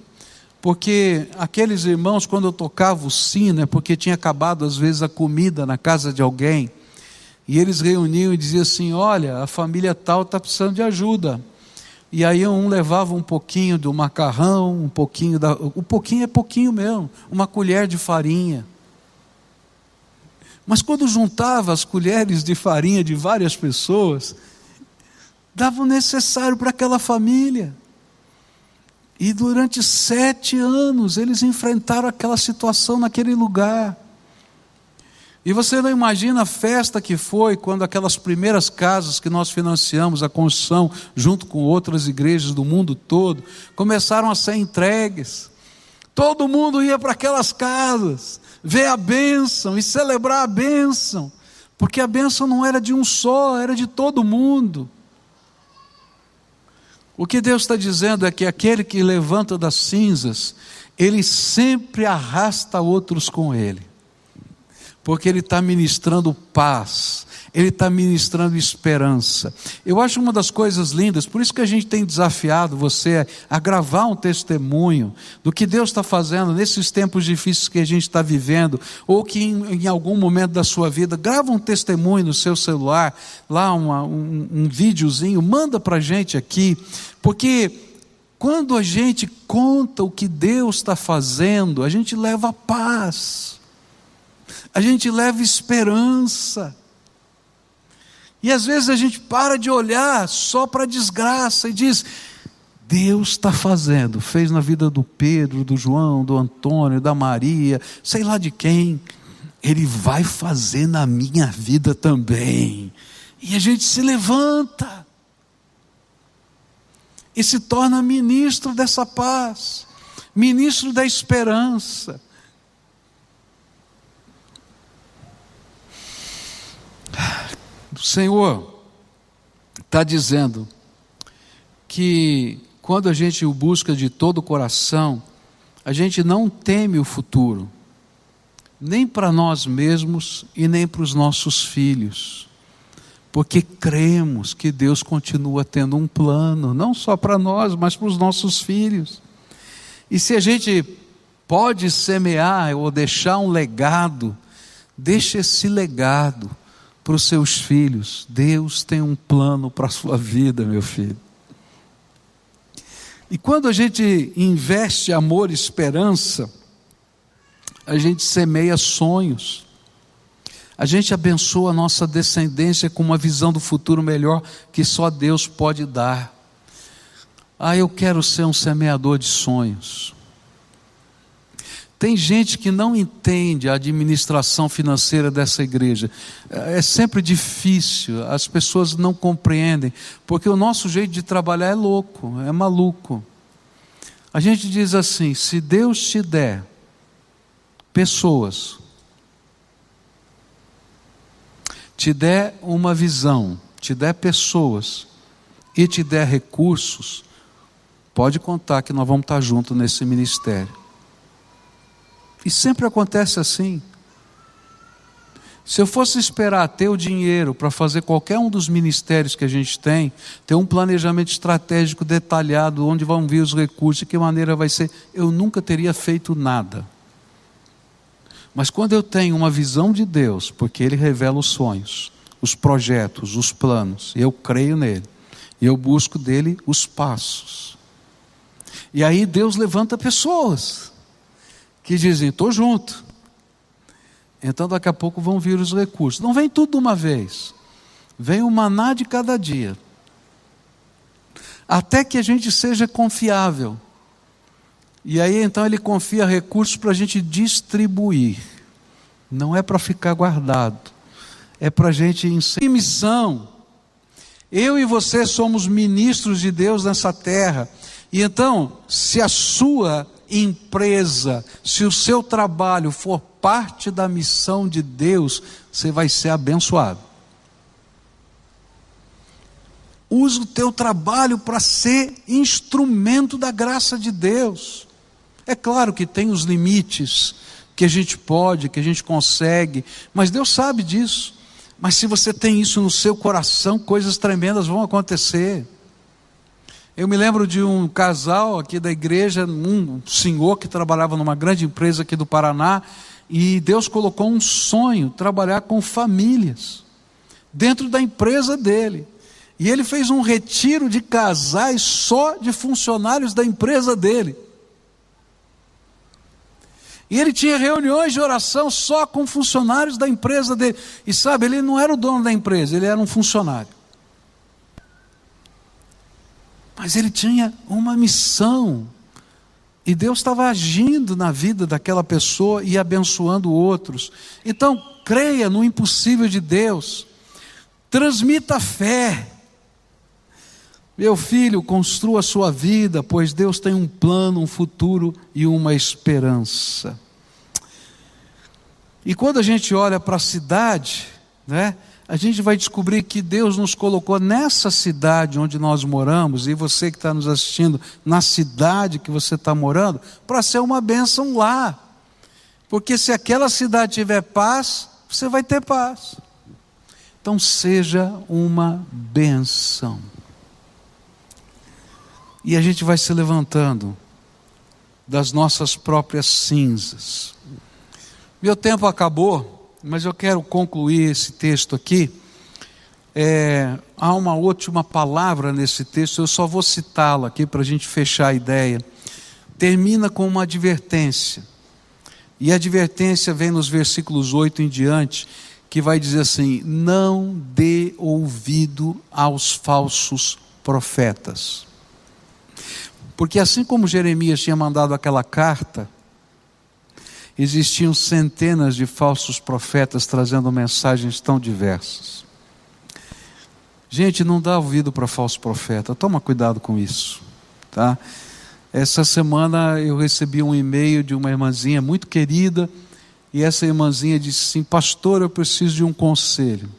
porque aqueles irmãos, quando eu tocava o sino, é porque tinha acabado às vezes a comida na casa de alguém, e eles reuniam e diziam assim: Olha, a família tal está precisando de ajuda. E aí um levava um pouquinho do macarrão, um pouquinho da. O pouquinho é pouquinho mesmo, uma colher de farinha. Mas quando juntava as colheres de farinha de várias pessoas, dava o necessário para aquela família. E durante sete anos eles enfrentaram aquela situação naquele lugar. E você não imagina a festa que foi quando aquelas primeiras casas que nós financiamos a construção, junto com outras igrejas do mundo todo, começaram a ser entregues. Todo mundo ia para aquelas casas, ver a bênção e celebrar a bênção, porque a bênção não era de um só, era de todo mundo. O que Deus está dizendo é que aquele que levanta das cinzas, ele sempre arrasta outros com ele, porque ele está ministrando paz, ele está ministrando esperança. Eu acho uma das coisas lindas, por isso que a gente tem desafiado você a gravar um testemunho do que Deus está fazendo nesses tempos difíceis que a gente está vivendo, ou que em, em, algum momento da sua vida, grava um testemunho no seu celular, lá uma, um, um videozinho, manda para a gente aqui, porque quando a gente conta o que Deus está fazendo, a gente leva paz, a gente leva esperança. E às vezes a gente para de olhar só para a desgraça e diz: Deus está fazendo, fez na vida do Pedro, do João, do Antônio, da Maria, sei lá de quem, Ele vai fazer na minha vida também. E a gente se levanta e se torna ministro dessa paz, ministro da esperança. O Senhor está dizendo que quando a gente o busca de todo o coração, a gente não teme o futuro, nem para nós mesmos e nem para os nossos filhos, porque cremos que Deus continua tendo um plano, não só para nós, mas para os nossos filhos. E se a gente pode semear ou deixar um legado, Deixe esse legado para os seus filhos. Deus tem um plano para a sua vida, meu filho. E quando a gente investe amor e esperança, a gente semeia sonhos. A gente abençoa a nossa descendência com uma visão do futuro melhor que só Deus pode dar. Ah, eu quero ser um semeador de sonhos. Tem gente que não entende a administração financeira dessa igreja. É sempre difícil, as pessoas não compreendem, porque o nosso jeito de trabalhar é louco, é maluco. A gente diz assim: se Deus te der pessoas, te der uma visão, te der pessoas e te der recursos, pode contar que nós vamos estar juntos nesse ministério. E sempre acontece assim. Se eu fosse esperar ter o dinheiro para fazer qualquer um dos ministérios que a gente tem, ter um planejamento estratégico detalhado, onde vão vir os recursos, de que maneira vai ser, eu nunca teria feito nada. Mas quando eu tenho uma visão de Deus, porque Ele revela os sonhos, os projetos, os planos, eu creio nele, e eu busco dele os passos. E aí Deus levanta pessoas que dizem: estou junto. Então daqui a pouco vão vir os recursos. Não vem tudo de uma vez. Vem o maná de cada dia. Até que a gente seja confiável. E aí então ele confia recursos para a gente distribuir. Não é para ficar guardado. É para a gente em missão. Eu e você somos ministros de Deus nessa terra. E então, se a sua empresa, se o seu trabalho for parte da missão de Deus, você vai ser abençoado. Use o teu trabalho para ser instrumento da graça de Deus. É claro que tem os limites que a gente pode, que a gente consegue, mas Deus sabe disso. Mas se você tem isso no seu coração, coisas tremendas vão acontecer. Eu me lembro de um casal aqui da igreja, um senhor que trabalhava numa grande empresa aqui do Paraná, e Deus colocou um sonho, trabalhar com famílias, dentro da empresa dele. E ele fez um retiro de casais só de funcionários da empresa dele. E ele tinha reuniões de oração só com funcionários da empresa dele. E sabe, ele não era o dono da empresa, ele era um funcionário. Mas ele tinha uma missão. E Deus estava agindo na vida daquela pessoa e abençoando outros. Então, creia no impossível de Deus. Transmita fé. Meu filho, construa a sua vida, pois Deus tem um plano, um futuro e uma esperança. E quando a gente olha para a cidade, né? A gente vai descobrir que Deus nos colocou nessa cidade onde nós moramos, e você que está nos assistindo, na cidade que você está morando, para ser uma bênção lá. Porque se aquela cidade tiver paz, você vai ter paz. Então seja uma bênção. E a gente vai se levantando das nossas próprias cinzas. Meu tempo acabou mas eu quero concluir esse texto aqui. É, há uma última palavra nesse texto, eu só vou citá-la aqui para a gente fechar a ideia. Termina com uma advertência. E a advertência vem nos versículos 8 em diante, que vai dizer assim: Não dê ouvido aos falsos profetas. Porque assim como Jeremias tinha mandado aquela carta, existiam centenas de falsos profetas trazendo mensagens tão diversas. Gente, não dá ouvido para falso profeta, toma cuidado com isso, tá? Essa semana eu recebi um e-mail de uma irmãzinha muito querida, e essa irmãzinha disse assim: Pastor, eu preciso de um conselho.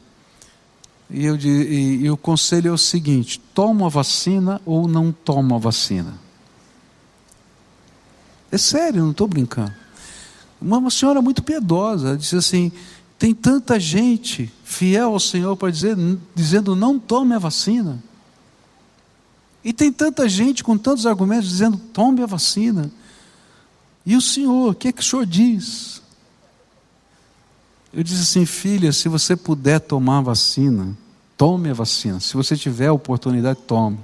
E, eu, e, e o conselho é o seguinte: toma a vacina ou não toma a vacina. É sério, não estou brincando. Uma senhora muito piedosa, disse assim: tem tanta gente fiel ao Senhor para dizer, dizendo não tome a vacina. E tem tanta gente com tantos argumentos dizendo tome a vacina. E o Senhor, o que, é que o Senhor diz? Eu disse assim, filha, se você puder tomar a vacina, tome a vacina. Se você tiver a oportunidade, tome.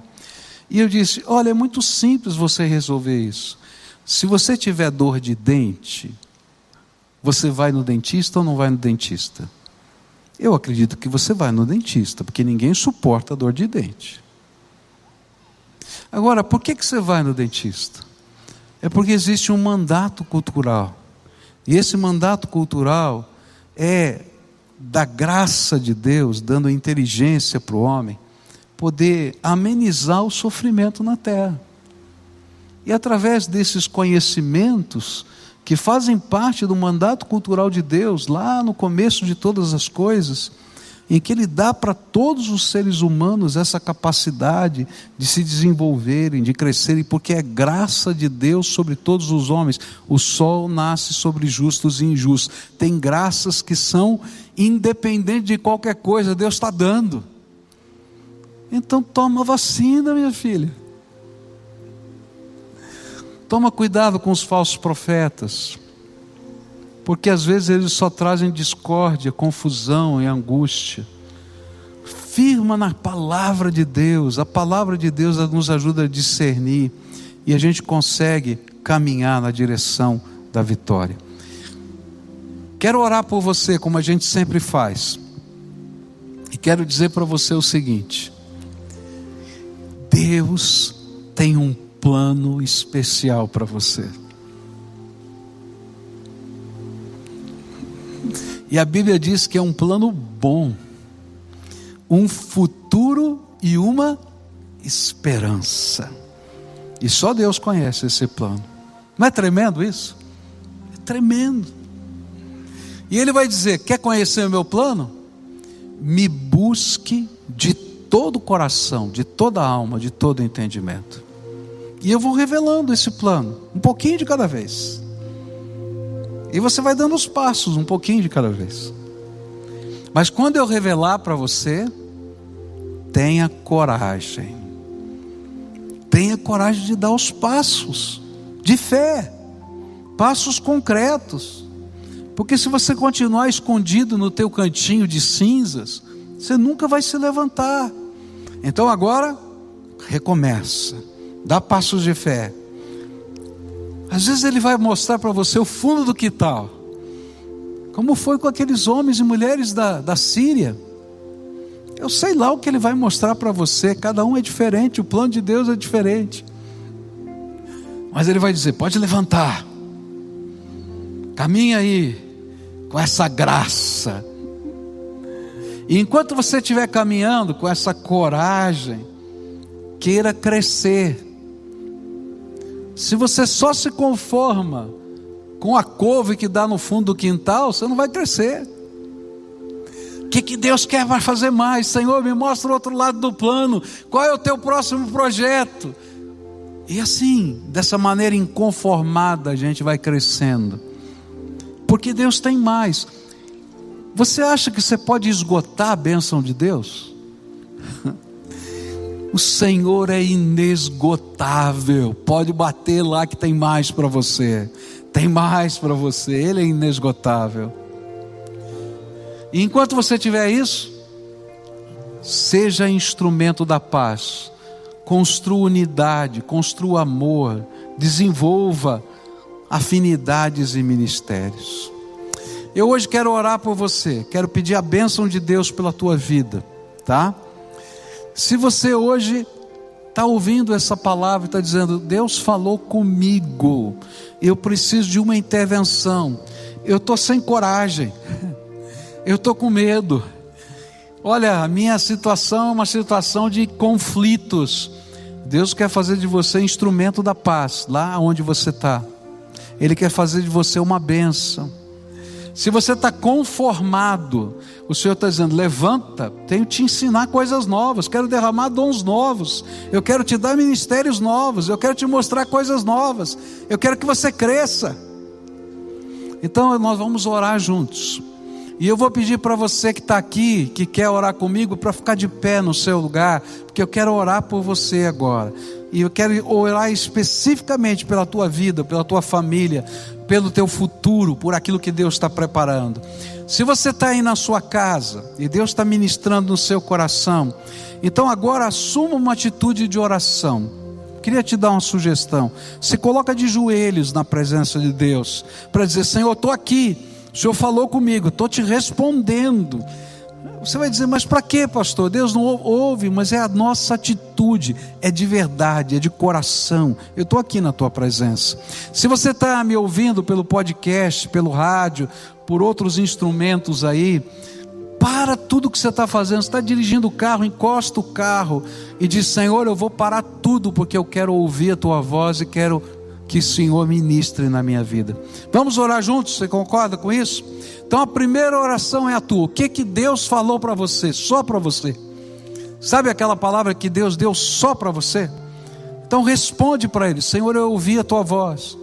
E eu disse: olha, é muito simples você resolver isso. Se você tiver dor de dente, você vai no dentista ou não vai no dentista? Eu acredito que você vai no dentista, porque ninguém suporta dor de dente. Agora, por que, que você vai no dentista? É porque existe um mandato cultural. E esse mandato cultural é da graça de Deus, dando inteligência para o homem, poder amenizar o sofrimento na terra. E através desses conhecimentos, que fazem parte do mandato cultural de Deus, lá no começo de todas as coisas, em que Ele dá para todos os seres humanos essa capacidade de se desenvolverem, de crescerem, porque é graça de Deus sobre todos os homens. O sol nasce sobre justos e injustos. Tem graças que são independentes de qualquer coisa, Deus está dando. Então toma vacina, minha filha. Toma cuidado com os falsos profetas, porque às vezes eles só trazem discórdia, confusão e angústia. Firma na palavra de Deus, a palavra de Deus nos ajuda a discernir e a gente consegue caminhar na direção da vitória. Quero orar por você, como a gente sempre faz, e quero dizer para você o seguinte: Deus tem um plano especial para você. E a Bíblia diz que é um plano bom, um futuro e uma esperança. E só Deus conhece esse plano. Não é tremendo isso? É tremendo. E ele vai dizer: Quer conhecer o meu plano? Me busque de todo o coração, de toda a alma, de todo o entendimento. E eu vou revelando esse plano, um pouquinho de cada vez. E você vai dando os passos, um pouquinho de cada vez. Mas quando eu revelar para você, tenha coragem. Tenha coragem de dar os passos de fé, passos concretos. Porque se você continuar escondido no teu cantinho de cinzas, você nunca vai se levantar. Então agora recomeça dá passos de fé. Às vezes ele vai mostrar para você o fundo do quintal, como foi com aqueles homens e mulheres da, da Síria. Eu sei lá o que ele vai mostrar para você, cada um é diferente, o plano de Deus é diferente. Mas ele vai dizer: pode levantar, caminha aí, com essa graça. E enquanto você estiver caminhando com essa coragem, queira crescer se você só se conforma com a couve que dá no fundo do quintal, você não vai crescer. O que, que Deus quer fazer mais? Senhor, me mostra o outro lado do plano. Qual é o teu próximo projeto? E assim, dessa maneira inconformada, a gente vai crescendo. Porque Deus tem mais. Você acha que você pode esgotar a bênção de Deus? O Senhor é inesgotável. Pode bater lá que tem mais para você. Tem mais para você. Ele é inesgotável. E enquanto você tiver isso, seja instrumento da paz. Construa unidade, construa amor, desenvolva afinidades e ministérios. Eu hoje quero orar por você, quero pedir a bênção de Deus pela tua vida, tá? Se você hoje está ouvindo essa palavra e está dizendo, Deus falou comigo, eu preciso de uma intervenção, eu estou sem coragem, eu estou com medo. Olha, a minha situação é uma situação de conflitos. Deus quer fazer de você instrumento da paz, lá onde você está. Ele quer fazer de você uma bênção. Se você está conformado, o Senhor está dizendo: levanta, tenho te ensinar coisas novas, quero derramar dons novos, eu quero te dar ministérios novos, eu quero te mostrar coisas novas, eu quero que você cresça. Então nós vamos orar juntos. E eu vou pedir para você que está aqui, que quer orar comigo, para ficar de pé no seu lugar, porque eu quero orar por você agora. E eu quero orar especificamente pela tua vida, pela tua família, pelo teu futuro, por aquilo que Deus está preparando. Se você está aí na sua casa e Deus está ministrando no seu coração, então agora assuma uma atitude de oração. Queria te dar uma sugestão. Se coloca de joelhos na presença de Deus para dizer: Senhor, estou aqui. O Senhor falou comigo, estou te respondendo. Você vai dizer, mas para quê, pastor? Deus não ouve, mas é a nossa atitude, é de verdade, é de coração. Eu estou aqui na tua presença. Se você está me ouvindo pelo podcast, pelo rádio, por outros instrumentos aí, para tudo que você está fazendo. Você está dirigindo o carro, encosta o carro e diz: Senhor, eu vou parar tudo porque eu quero ouvir a tua voz e quero que o Senhor ministre na minha vida. Vamos orar juntos? Você concorda com isso? Então a primeira oração é a tua. O que que Deus falou para você, só para você? Sabe aquela palavra que Deus deu só para você? Então responde para ele: Senhor, eu ouvi a tua voz.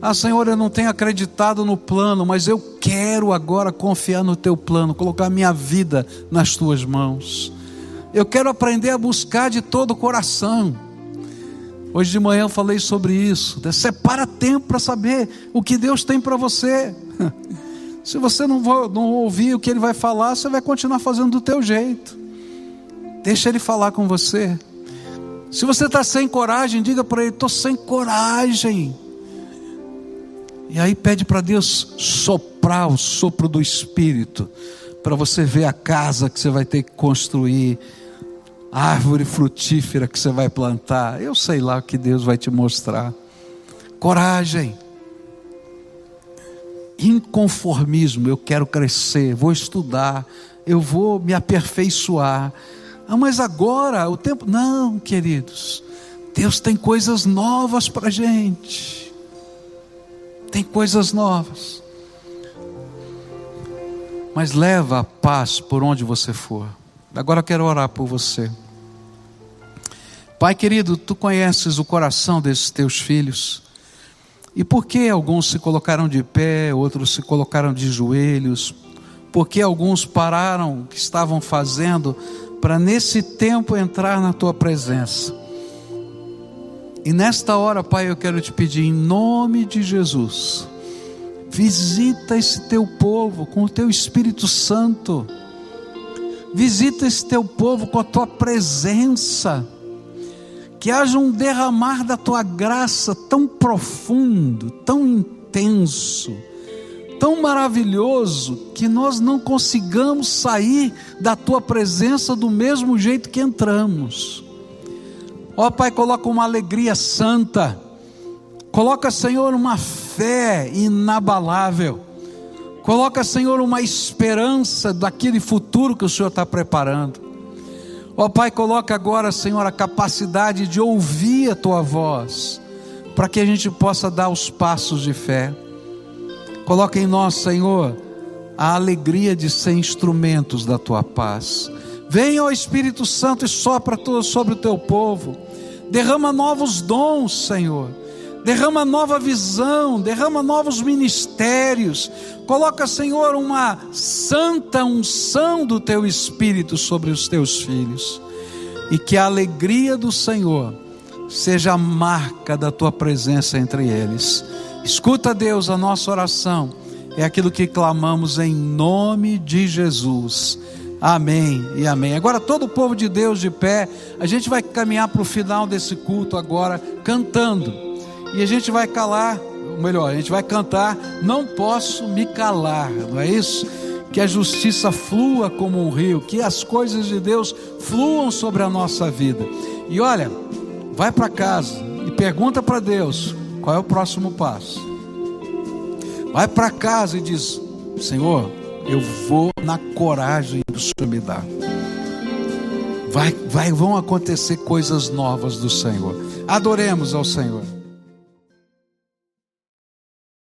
Ah, Senhor, eu não tenho acreditado no plano, mas eu quero agora confiar no teu plano, colocar minha vida nas tuas mãos. Eu quero aprender a buscar de todo o coração. Hoje de manhã eu falei sobre isso. Separa tempo para saber o que Deus tem para você. Se você não, não ouvir o que ele vai falar, você vai continuar fazendo do teu jeito. Deixa ele falar com você. Se você está sem coragem, diga para ele: estou sem coragem. E aí pede para Deus soprar o sopro do Espírito, para você ver a casa que você vai ter que construir, árvore frutífera que você vai plantar. Eu sei lá o que Deus vai te mostrar. Coragem inconformismo, eu quero crescer, vou estudar, eu vou me aperfeiçoar. Ah, mas agora o tempo. Não, queridos, Deus tem coisas novas para a gente. Tem coisas novas. Mas leva a paz por onde você for. Agora eu quero orar por você. Pai querido, tu conheces o coração desses teus filhos. E por que alguns se colocaram de pé, outros se colocaram de joelhos? Por que alguns pararam o que estavam fazendo para nesse tempo entrar na tua presença? E nesta hora, Pai, eu quero te pedir em nome de Jesus, visita esse teu povo com o teu Espírito Santo. Visita esse teu povo com a tua presença que haja um derramar da tua graça tão profundo, tão intenso, tão maravilhoso, que nós não consigamos sair da tua presença do mesmo jeito que entramos. Ó Pai, coloca uma alegria santa, coloca, Senhor, uma fé inabalável, coloca, Senhor, uma esperança daquele futuro que o Senhor está preparando. Ó oh, Pai, coloca agora, Senhor, a capacidade de ouvir a tua voz, para que a gente possa dar os passos de fé. Coloca em nós, Senhor, a alegria de ser instrumentos da tua paz. Venha, ó Espírito Santo, e sopra sobre o teu povo. Derrama novos dons, Senhor derrama nova visão, derrama novos ministérios, coloca, Senhor, uma santa unção do teu espírito sobre os teus filhos, e que a alegria do Senhor seja a marca da tua presença entre eles. Escuta, Deus, a nossa oração, é aquilo que clamamos em nome de Jesus. Amém e amém. Agora, todo o povo de Deus de pé, a gente vai caminhar para o final desse culto agora, cantando. E a gente vai calar, ou melhor, a gente vai cantar, não posso me calar, não é isso? Que a justiça flua como um rio, que as coisas de Deus fluam sobre a nossa vida. E olha, vai para casa e pergunta para Deus qual é o próximo passo. Vai para casa e diz: Senhor, eu vou na coragem que o Senhor me dá. Vai, vai, vão acontecer coisas novas do Senhor. Adoremos ao Senhor.